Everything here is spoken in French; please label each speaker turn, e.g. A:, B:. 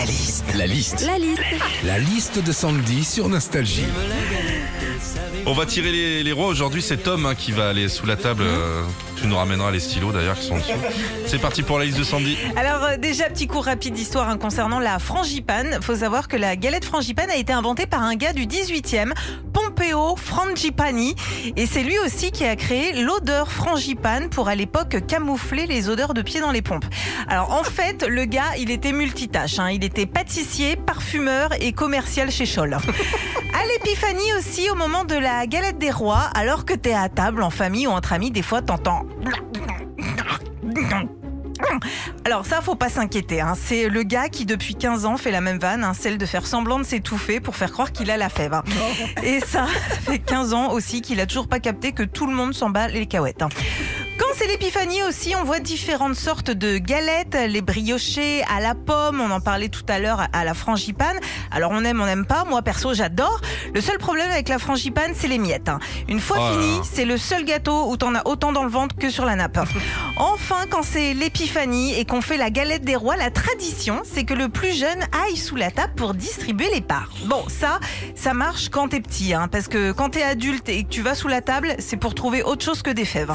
A: La liste.
B: La liste.
C: La liste.
B: La liste de Sandy sur Nostalgie.
A: On va tirer les, les rois aujourd'hui. C'est Tom hein, qui va aller sous la table. euh, tu nous ramèneras les stylos d'ailleurs qui sont dessous. C'est parti pour la liste de Sandy.
D: Alors euh, déjà petit cours rapide d'histoire hein, concernant la frangipane. Faut savoir que la galette frangipane a été inventée par un gars du 18e, Frangipani, et c'est lui aussi qui a créé l'odeur frangipane pour à l'époque camoufler les odeurs de pied dans les pompes. Alors en fait, le gars, il était multitâche. hein. Il était pâtissier, parfumeur et commercial chez Scholl. À l'épiphanie aussi, au moment de la galette des rois, alors que t'es à table en famille ou entre amis, des fois t'entends. Alors ça, faut pas s'inquiéter. hein. C'est le gars qui depuis 15 ans fait la même vanne, hein, celle de faire semblant de s'étouffer pour faire croire qu'il a la fève. hein. Et ça, ça fait 15 ans aussi qu'il a toujours pas capté que tout le monde s'en bat les cahuètes. C'est l'épiphanie aussi, on voit différentes sortes de galettes, les briochés à la pomme, on en parlait tout à l'heure à la frangipane. Alors on aime, on n'aime pas. Moi perso, j'adore. Le seul problème avec la frangipane, c'est les miettes. hein. Une fois
A: Oh là
D: fini,
A: là.
D: c'est le seul gâteau où t'en as autant dans le ventre que sur la nappe. Enfin, quand c'est l'épiphanie et qu'on fait la galette des rois, la tradition, c'est que le plus jeune aille sous la table pour distribuer les parts. Bon, ça, ça marche quand t'es petit, hein, parce que quand t'es adulte et que tu vas sous la table, c'est pour trouver autre chose que des fèves.